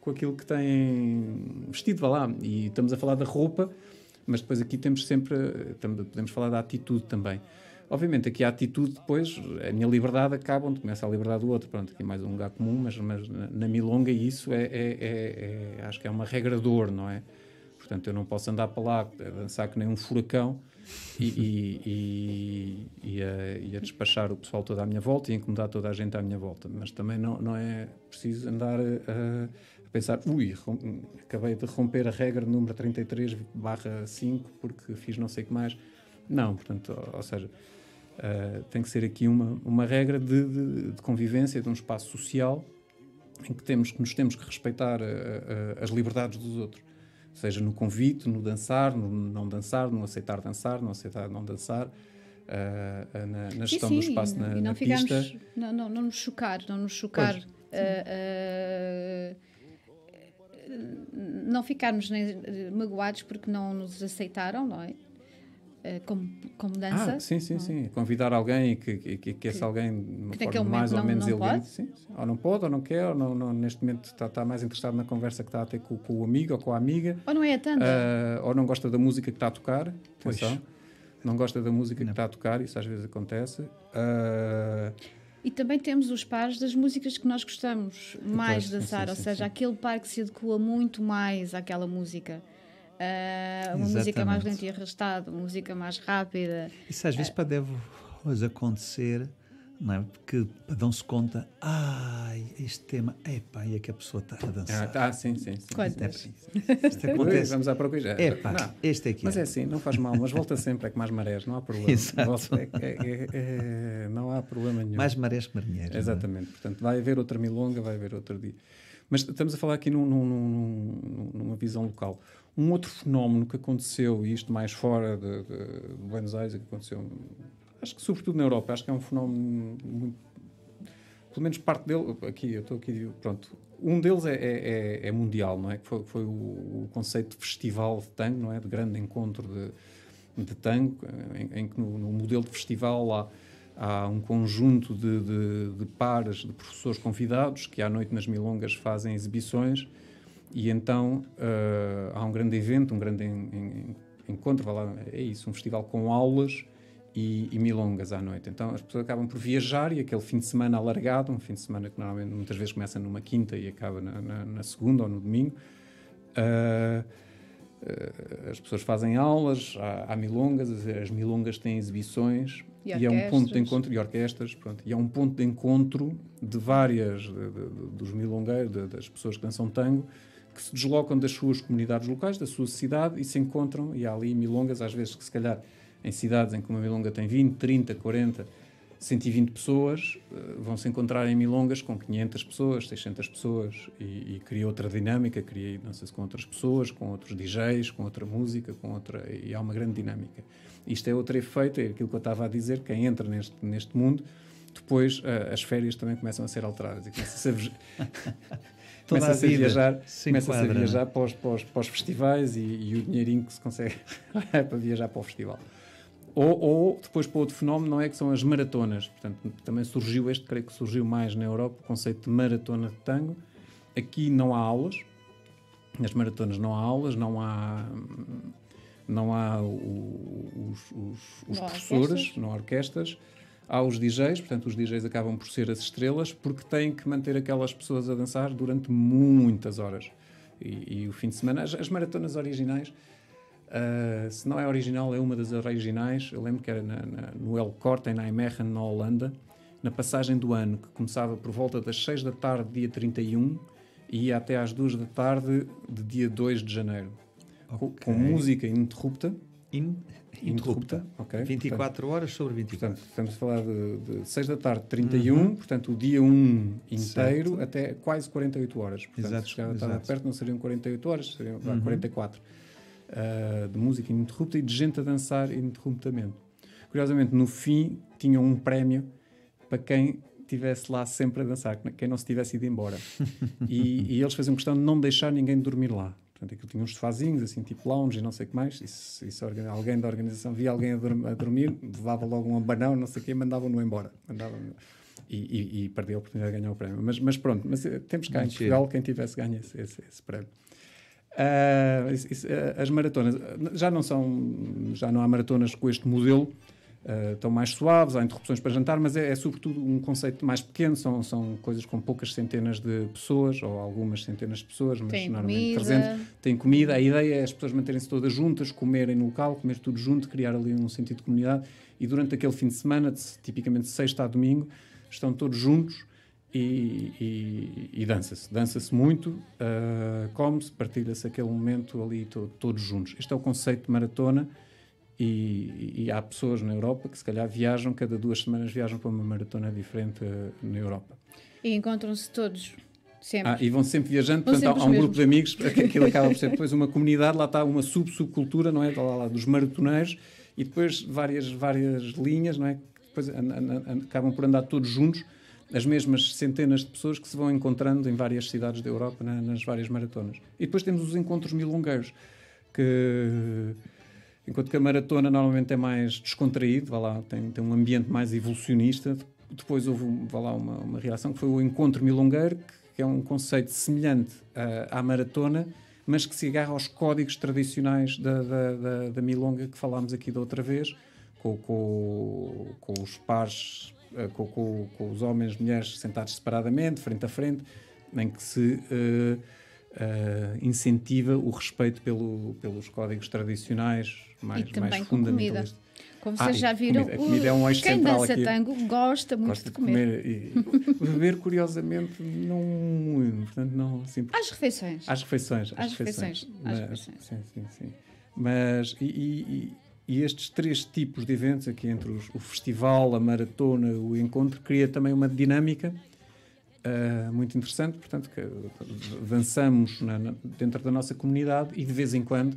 com aquilo que têm vestido, vá lá. E estamos a falar da roupa mas depois aqui temos sempre, podemos falar da atitude também. Obviamente, aqui a atitude, depois, a minha liberdade acaba onde começa a liberdade do outro. Pronto, aqui mais um lugar comum, mas, mas na milonga isso é, é, é, é, acho que é uma regra de ouro, não é? Portanto, eu não posso andar para lá dançar que nem um furacão e, e, e, e, a, e, a, despachar o pessoal todo à minha volta e incomodar toda a gente à minha volta. Mas também não, não é preciso andar a pensar, ui, acabei de romper a regra número 33 barra 5 porque fiz não sei o que mais. Não, portanto, ou, seja, uh, tem que ser aqui uma, uma regra de, de- de convivência, de um espaço social em que temos que nos temos que respeitar uh, uh, as liberdades dos outros. Seja no convite, no dançar, no não dançar, no aceitar dançar, no aceitar não dançar, uh, uh, na, na gestão do espaço na, e não na ficarmos, pista. não, não, não nos chocar, não nos chocar, Pois, ah, não ficarmos nem, eh, magoados porque não nos aceitaram, não é? Ah, como, como dança. Ah, sim, sim, não é? sim. Convidar alguém que, que, que, que esse alguém de uma que mais ou menos não- não elegante, sim, sim. ou não pode, ou não quer, ou não, não- neste momento está, está mais interessado na conversa que está a ter com, com o amigo ou com a amiga, Ou não é a tanda? ah, ou não gosta da música que está a tocar, Pois. atenção, não gosta da música Não. que está a tocar, isso às vezes acontece. Ah, E também temos os pares das músicas que nós gostamos mais de sim, dançar, sim, ou sim, seja, sim. aquele par que se adequa muito mais àquela música. Ah, uma música mais Exatamente. lenta e arrastada, uma música mais rápida. Isso às vezes pode deve acontecer, não é? Porque dão-se conta, ai, este tema, epá, e é que a pessoa está a ah, dançar. tá, sim, sim. sim. Quantas? É Isto Ui, acontece. Vamos à procura. Epá, Não, este aqui. Mas é assim, não faz mal, mas volta sempre, é que mais marés, não há problema. Exato. Volta, é- é- é- é- não há problema nenhum. Mais marés que marinheiros. é? Exatamente, portanto, vai haver outra milonga, vai haver outro dia. Mas estamos a falar aqui num- num- num- numa visão local. Um outro fenómeno que aconteceu, e isto mais fora de, de- de Buenos Aires, que aconteceu, acho que sobretudo na Europa, acho que é um fenómeno muito. Pelo menos parte dele, aqui, eu estou aqui, pronto. Um deles é, é- é- é mundial, não é? Que foi, foi o, o conceito de festival de tango, não é? De grande encontro de, de tango, em, em que no, no modelo de festival há, há um conjunto de, de, de pares de professores convidados que à noite nas milongas fazem exibições e então eh, há um grande evento, um grande en- en- encontro, lá, é isso, um festival com aulas e, e milongas à noite. Então as pessoas acabam por viajar e aquele fim de semana alargado, um fim de semana que normalmente muitas vezes começa numa quinta e acaba na, na- na segunda ou no domingo, eh, eh, as pessoas fazem aulas, há, há milongas, as, as milongas têm exibições E e, é um ponto de encontro e orquestras, pronto, e é um ponto de encontro de várias de- de- dos milongueiros, de- das pessoas que dançam tango, que se deslocam das suas comunidades locais, da sua cidade e se encontram, e há ali milongas, às vezes que se calhar em cidades em que uma milonga tem 20, 30, 40, 120 pessoas, eh, vão se encontrar em milongas com 500 pessoas, 600 pessoas e, e cria outra dinâmica, cria, não sei se com outras pessoas, com outros DJs, com outra música, com outra, e há uma grande dinâmica. Isto é outro efeito, é aquilo que eu estava a dizer, quem entra neste, neste mundo, depois eh, as férias também começam a ser alteradas e começa-se a, Toda a viajar, se começa-se a enquadra, viajar para os, para, os, para os festivais e, e o dinheirinho que se consegue é para viajar para o festival. Ou, ou depois para outro fenómeno, não é que são as maratonas. Portanto, também surgiu este, creio que surgiu mais na Europa, o conceito de maratona de tango. Aqui não há aulas, nas maratonas não há aulas, não há não há o- os, os- os Não professores, orquestras. não há orquestras, há os DJs, portanto os DJs acabam por ser as estrelas porque têm que manter aquelas pessoas a dançar durante muitas horas. E, e o fim de semana, as, as maratonas originais, ah, se não é original, é uma das originais. Eu lembro que era na- na- no El Corte, em Nijmegen, na Holanda, na passagem do ano, que começava por volta das 6 da tarde, dia 31, e ia até às 2 da tarde, de dia 2 de janeiro. Com, com Ok. música ininterrupta. In- interrupta. ok? 24 horas sobre Portanto, 24. portanto, estamos a falar de, de 6 da tarde, 31, portanto, o dia 1 inteiro, Certo. até quase 48 horas. Portanto, Exato, se chegava exato. perto, não seriam 48 horas, seriam Uhum. 44. Ah, de música ininterrupta e de gente a dançar ininterruptamente. Curiosamente, no fim, tinham um prémio para quem estivesse lá sempre a dançar, quem não se tivesse ido embora. e, e eles faziam questão de não deixar ninguém dormir lá. Portanto, aquilo tinha uns sofazinhos, assim, tipo lounge e não sei o que mais. E se, alguém da organização via alguém a, dorm- a dormir, levava logo um abanão, não sei o quê, e mandavam-no embora. Mandavam e, e, e perdeu a oportunidade de ganhar o prémio. Mas, mas pronto, mas, eh, temos cá em Muito Portugal quem tivesse ganho esse, esse, esse prémio. Isso- isso, ah, as maratonas ah, já não são, já não há maratonas com este modelo, ah, estão mais suaves, há interrupções para jantar, mas é, é sobretudo um conceito mais pequeno, são, são coisas com poucas centenas de pessoas, ou algumas centenas de pessoas, mas Tem normalmente comida. 300. Tem comida, a ideia é as pessoas manterem-se todas juntas, comerem no local, comer tudo junto, criar ali um sentido de comunidade, e durante aquele fim de semana, de, tipicamente de sexta a domingo, estão todos juntos e, e, e dança-se. Dança-se muito, uh, come-se, partilha-se aquele momento ali to, todos juntos. Este é o conceito de maratona e, e, há pessoas na Europa que se calhar viajam, cada duas semanas viajam para uma maratona diferente uh, na Europa. E encontram-se todos Sempre. Ah, e vão sempre viajando, vão portanto sempre há, um grupo de amigos, aquilo acaba por ser depois uma comunidade, lá está uma sub-subcultura, não é? Lá, lá, dos maratoneiros e depois várias, várias linhas, não é? Depois acabam por andar todos juntos, as mesmas centenas de pessoas que se vão encontrando em várias cidades da Europa na, nas várias maratonas. E depois temos os encontros milongueiros, que enquanto que a maratona normalmente é mais descontraído, lá, tem, tem um ambiente mais evolucionista. Depois houve lá, uma, uma reação que foi o encontro milongueiro, que é um conceito semelhante uh, à maratona, mas que se agarra aos códigos tradicionais da, da, da, da milonga que falámos aqui da outra vez, com, com, com os pares, uh, com, com, com, os homens e mulheres sentados separadamente, frente a frente, em que se uh, incentiva o respeito pelo, pelos códigos tradicionais mais, e mais fundamentalistas. Como ah, vocês já viram, comida, comida é um eixo quem dança aqui. tango gosta muito gosta de comer. De comer e beber, curiosamente, não muito. Portanto, não, assim, às refeições. Às refeições. Às, refeições. Às refeições. Sim, sim, sim. Mas, e, e, e, estes três tipos de eventos, aqui entre os, o festival, a maratona, o encontro, cria também uma dinâmica uh, muito interessante. Portanto, que dançamos na, na, dentro da nossa comunidade e de vez em quando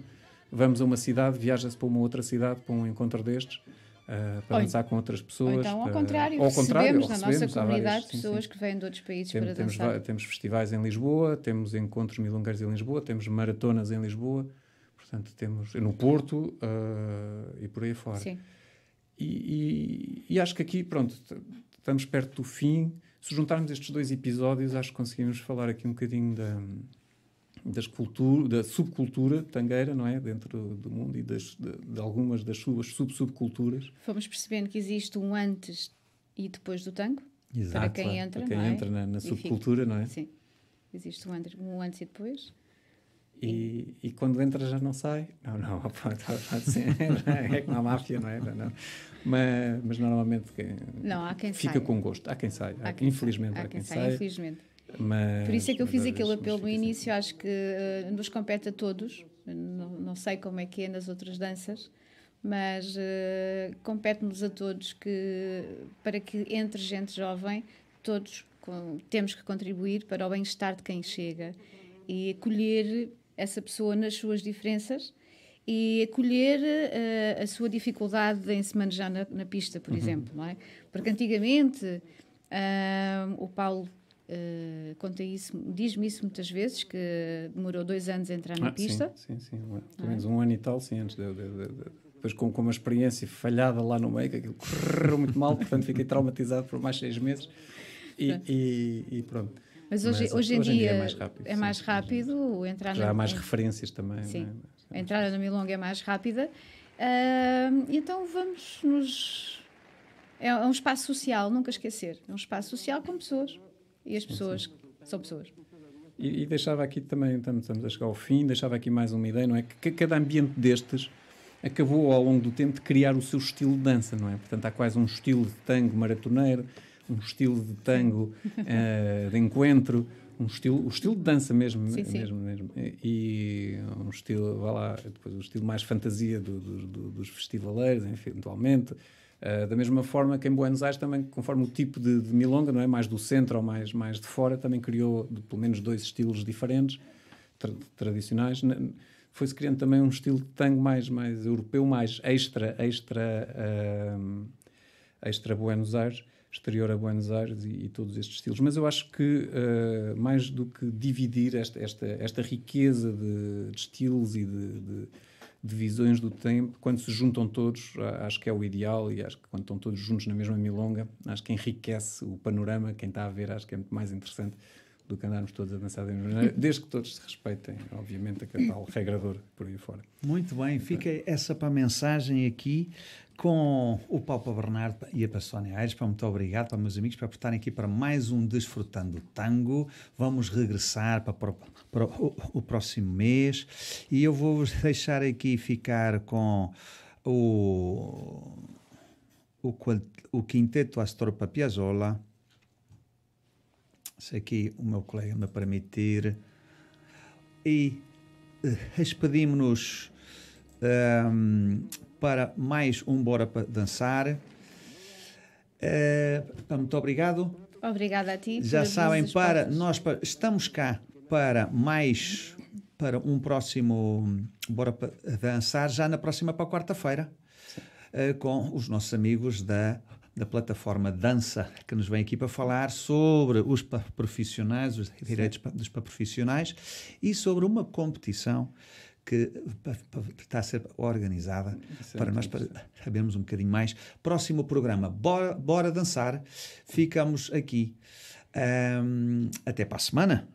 vamos a uma cidade, viaja-se para uma outra cidade, para um encontro destes, uh, para ou, dançar com outras pessoas. Ou então, ao contrário, ao contrário recebemos, na nossa comunidade várias, pessoas sim, sim. que vêm de outros países Tem, para temos, dançar. Temos festivais em Lisboa, temos encontros milongueiros em Lisboa, temos maratonas em Lisboa, portanto, temos no Porto uh, e por aí fora. Sim. E, e, e acho que aqui, pronto, estamos perto do fim. Se juntarmos estes dois episódios, acho que conseguimos falar aqui um bocadinho da das cultura, da subcultura tangueira, não é? Dentro do mundo e das, de, de algumas das suas sub-subculturas. Fomos percebendo que existe um antes e depois do tango. Exato, para quem claro, entra, para quem é? entra na, na subcultura, não é? Sim. Existe um antes, um antes e depois. E, e, quando entra já não sai? Não, não, pode, pode ser. é como a máfia, não é? Não. Mas, mas normalmente quem não, há quem fica saia. com gosto. Há quem sai. Há, há quem infelizmente sai. há quem, quem sai. Infelizmente. Mas, Por isso é que eu fiz aquele apelo no início, acho que uh, nos compete a todos. Não, não, sei como é que é nas outras danças, mas uh, compete-nos a todos que, para que entre gente jovem, todos com, temos que contribuir para o bem-estar de quem chega e acolher essa pessoa nas suas diferenças e acolher uh, a sua dificuldade em se manejar na, na pista, por uhum. exemplo, não é? Porque antigamente uh, o Paulo Uh, conta isso, diz-me isso muitas vezes, que demorou dois anos a entrar na ah, pista. Sim, sim, sim. pelo menos um ano e tal, sim, antes de, de, de, depois com, com uma experiência falhada lá no meio, que aquilo correu muito mal, portanto fiquei traumatizado por mais seis meses e, e, e pronto. Mas hoje, Mas, hoje, em, hoje dia, em, dia, é mais rápido. É mais rápido entrar já na, há mais referências também. Sim, é? a entrada na Milonga é mais rápida. Uh, então vamos nos. É um espaço social, nunca esquecer. É um espaço social com pessoas e as pessoas sim, sim. são pessoas. E, e, deixava aqui também, estamos a chegar ao fim, deixava aqui mais uma ideia, não é? Que cada ambiente destes acabou ao longo do tempo de criar o seu estilo de dança, não é? Portanto, há quase um estilo de tango maratoneiro, um estilo de tango uh, de encontro, um estilo, o estilo de dança mesmo, sim, mesmo, sim. mesmo. E um estilo, vá lá, depois o estilo mais fantasia do, do, do, dos festivaleiros, enfim, eventualmente. Uh, da mesma forma que em Buenos Aires também, conforme o tipo de, de, milonga, não é mais do centro ou mais mais de fora, também criou de, pelo menos dois estilos diferentes, tra tradicionais. Foi-se criando também um estilo de tango mais mais europeu, mais extra extra uh, extra Buenos Aires, exterior a Buenos Aires e, e todos estes estilos. Mas eu acho que uh, mais do que dividir esta esta esta riqueza de, de estilos e de de visões do tempo, quando se juntam todos, acho que é o ideal e acho que quando estão todos juntos na mesma milonga, acho que enriquece o panorama, quem está a ver acho que é muito mais interessante do que andarmos todos a dançar da mesma maneira, desde que todos se respeitem, obviamente, a tal regrador por aí fora. Muito bem, fica essa para a mensagem aqui com o Papa Bernardo e a Sónia Aires. Muito obrigado para meus amigos por estarem aqui para mais um Desfrutando Tango. Vamos regressar para, para, para o, o, próximo mês e eu vou deixar aqui ficar com o, o, o Quinteto Astor Piazzolla se aqui o meu colega me permitir. E uh, despedimos-nos um, para mais um Bora para Dançar. Uh, muito obrigado. Obrigada a ti. Já sabem, para nós para, estamos cá para mais para um próximo Bora para Dançar, já na próxima para quarta-feira, uh, com os nossos amigos da da plataforma Dança, que nos vem aqui para falar sobre os profissionais, os direitos Sim. dos profissionais e sobre uma competição que está a ser organizada para nós para sabermos um bocadinho mais. Próximo programa, Bora, Bora Dançar. Ficamos aqui. Um, até para a semana.